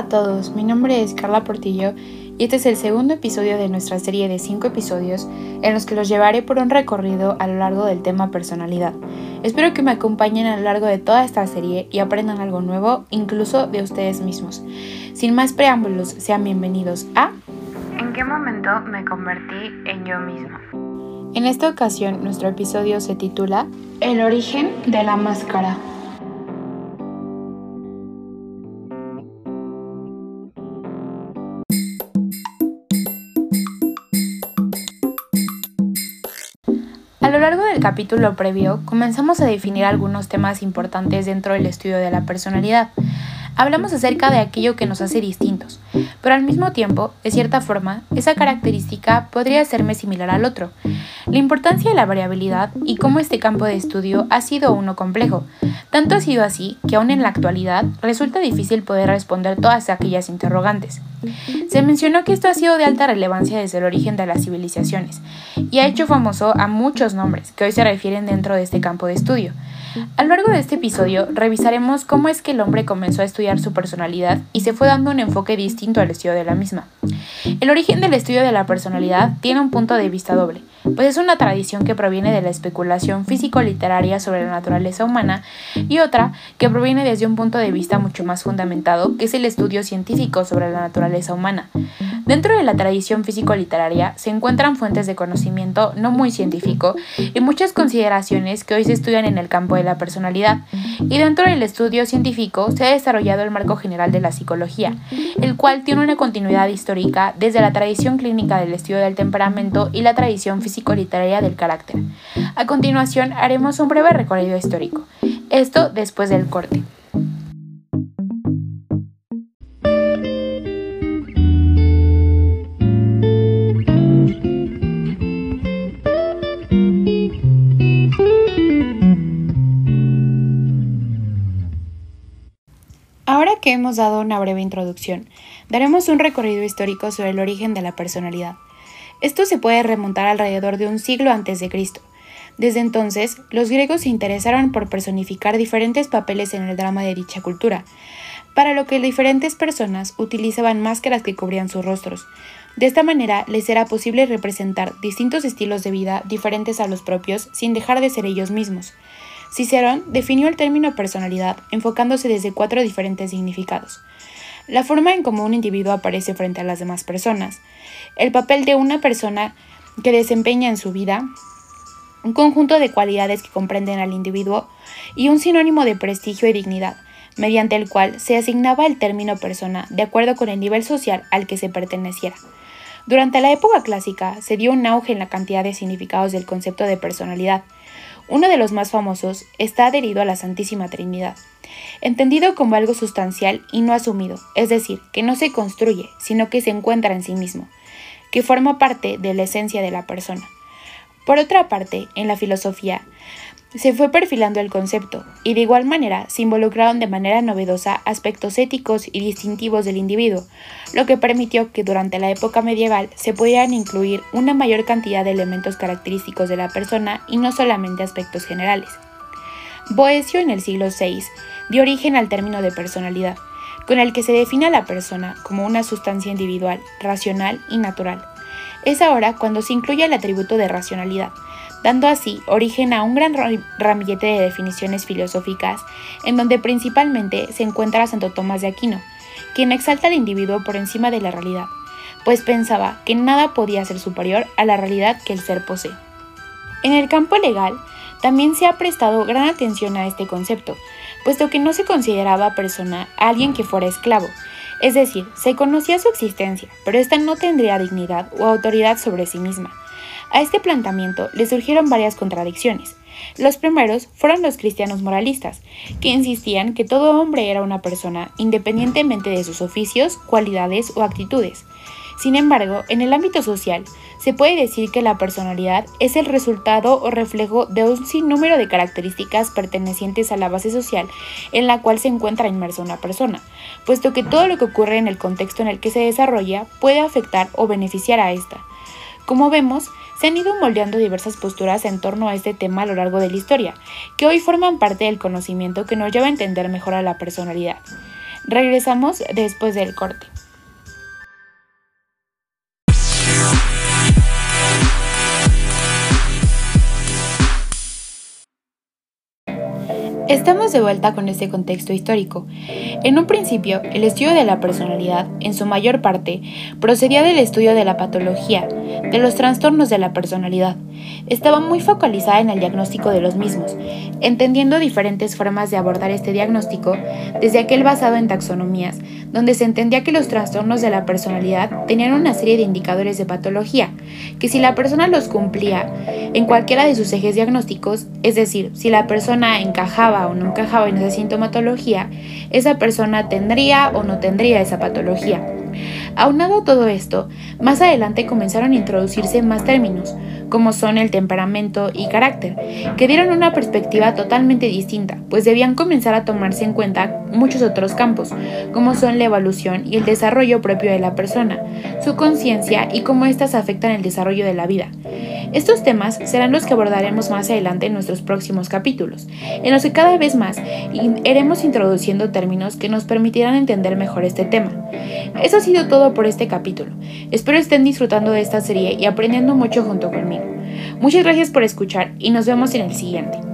a todos, mi nombre es Carla Portillo y este es el segundo episodio de nuestra serie de 5 episodios en los que los llevaré por un recorrido a lo largo del tema personalidad. Espero que me acompañen a lo largo de toda esta serie y aprendan algo nuevo, incluso de ustedes mismos. Sin más preámbulos, sean bienvenidos a ¿En qué momento me convertí en yo misma? En esta ocasión, nuestro episodio se titula El origen de la máscara. Lo largo del capítulo previo, comenzamos a definir algunos temas importantes dentro del estudio de la personalidad. Hablamos acerca de aquello que nos hace distintos, pero al mismo tiempo, de cierta forma, esa característica podría serme similar al otro. La importancia de la variabilidad y cómo este campo de estudio ha sido uno complejo. Tanto ha sido así que aún en la actualidad resulta difícil poder responder todas aquellas interrogantes. Se mencionó que esto ha sido de alta relevancia desde el origen de las civilizaciones y ha hecho famoso a muchos nombres que hoy se refieren dentro de este campo de estudio. A lo largo de este episodio revisaremos cómo es que el hombre comenzó a estudiar su personalidad y se fue dando un enfoque distinto al estudio de la misma. El origen del estudio de la personalidad tiene un punto de vista doble, pues es una tradición que proviene de la especulación físico-literaria sobre la naturaleza humana y otra que proviene desde un punto de vista mucho más fundamentado, que es el estudio científico sobre la naturaleza humana. Dentro de la tradición físico-literaria se encuentran fuentes de conocimiento no muy científico y muchas consideraciones que hoy se estudian en el campo de la personalidad. Y dentro del estudio científico se ha desarrollado el marco general de la psicología, el cual tiene una continuidad histórica desde la tradición clínica del estudio del temperamento y la tradición físico-literaria del carácter. A continuación haremos un breve recorrido histórico. Esto después del corte. Que hemos dado una breve introducción, daremos un recorrido histórico sobre el origen de la personalidad. Esto se puede remontar alrededor de un siglo antes de Cristo. Desde entonces, los griegos se interesaron por personificar diferentes papeles en el drama de dicha cultura, para lo que diferentes personas utilizaban máscaras que cubrían sus rostros. De esta manera les era posible representar distintos estilos de vida diferentes a los propios sin dejar de ser ellos mismos. Cicerón definió el término personalidad enfocándose desde cuatro diferentes significados. La forma en cómo un individuo aparece frente a las demás personas, el papel de una persona que desempeña en su vida, un conjunto de cualidades que comprenden al individuo y un sinónimo de prestigio y dignidad, mediante el cual se asignaba el término persona de acuerdo con el nivel social al que se perteneciera. Durante la época clásica se dio un auge en la cantidad de significados del concepto de personalidad, uno de los más famosos está adherido a la Santísima Trinidad, entendido como algo sustancial y no asumido, es decir, que no se construye, sino que se encuentra en sí mismo, que forma parte de la esencia de la persona. Por otra parte, en la filosofía, se fue perfilando el concepto y de igual manera se involucraron de manera novedosa aspectos éticos y distintivos del individuo, lo que permitió que durante la época medieval se pudieran incluir una mayor cantidad de elementos característicos de la persona y no solamente aspectos generales. Boecio en el siglo VI dio origen al término de personalidad, con el que se define a la persona como una sustancia individual, racional y natural. Es ahora cuando se incluye el atributo de racionalidad, dando así origen a un gran ramillete de definiciones filosóficas, en donde principalmente se encuentra Santo Tomás de Aquino, quien exalta al individuo por encima de la realidad, pues pensaba que nada podía ser superior a la realidad que el ser posee. En el campo legal, también se ha prestado gran atención a este concepto, puesto que no se consideraba persona alguien que fuera esclavo, es decir, se conocía su existencia, pero ésta no tendría dignidad o autoridad sobre sí misma. A este planteamiento le surgieron varias contradicciones. Los primeros fueron los cristianos moralistas, que insistían que todo hombre era una persona independientemente de sus oficios, cualidades o actitudes. Sin embargo, en el ámbito social, se puede decir que la personalidad es el resultado o reflejo de un sinnúmero de características pertenecientes a la base social en la cual se encuentra inmersa una persona, puesto que todo lo que ocurre en el contexto en el que se desarrolla puede afectar o beneficiar a esta. Como vemos, se han ido moldeando diversas posturas en torno a este tema a lo largo de la historia, que hoy forman parte del conocimiento que nos lleva a entender mejor a la personalidad. Regresamos después del corte. Estamos de vuelta con este contexto histórico. En un principio, el estudio de la personalidad, en su mayor parte, procedía del estudio de la patología, de los trastornos de la personalidad. Estaba muy focalizada en el diagnóstico de los mismos, entendiendo diferentes formas de abordar este diagnóstico, desde aquel basado en taxonomías, donde se entendía que los trastornos de la personalidad tenían una serie de indicadores de patología, que si la persona los cumplía en cualquiera de sus ejes diagnósticos, es decir, si la persona encajaba o no encajaba en esa sintomatología, esa persona tendría o no tendría esa patología. Aunado todo esto, más adelante comenzaron a introducirse más términos, como son el temperamento y carácter, que dieron una perspectiva totalmente distinta, pues debían comenzar a tomarse en cuenta muchos otros campos, como son la evolución y el desarrollo propio de la persona, su conciencia y cómo éstas afectan el desarrollo de la vida. Estos temas serán los que abordaremos más adelante en nuestros próximos capítulos, en los que cada vez más iremos introduciendo términos que nos permitirán entender mejor este tema. Eso ha sido todo por este capítulo. Espero estén disfrutando de esta serie y aprendiendo mucho junto conmigo. Muchas gracias por escuchar y nos vemos en el siguiente.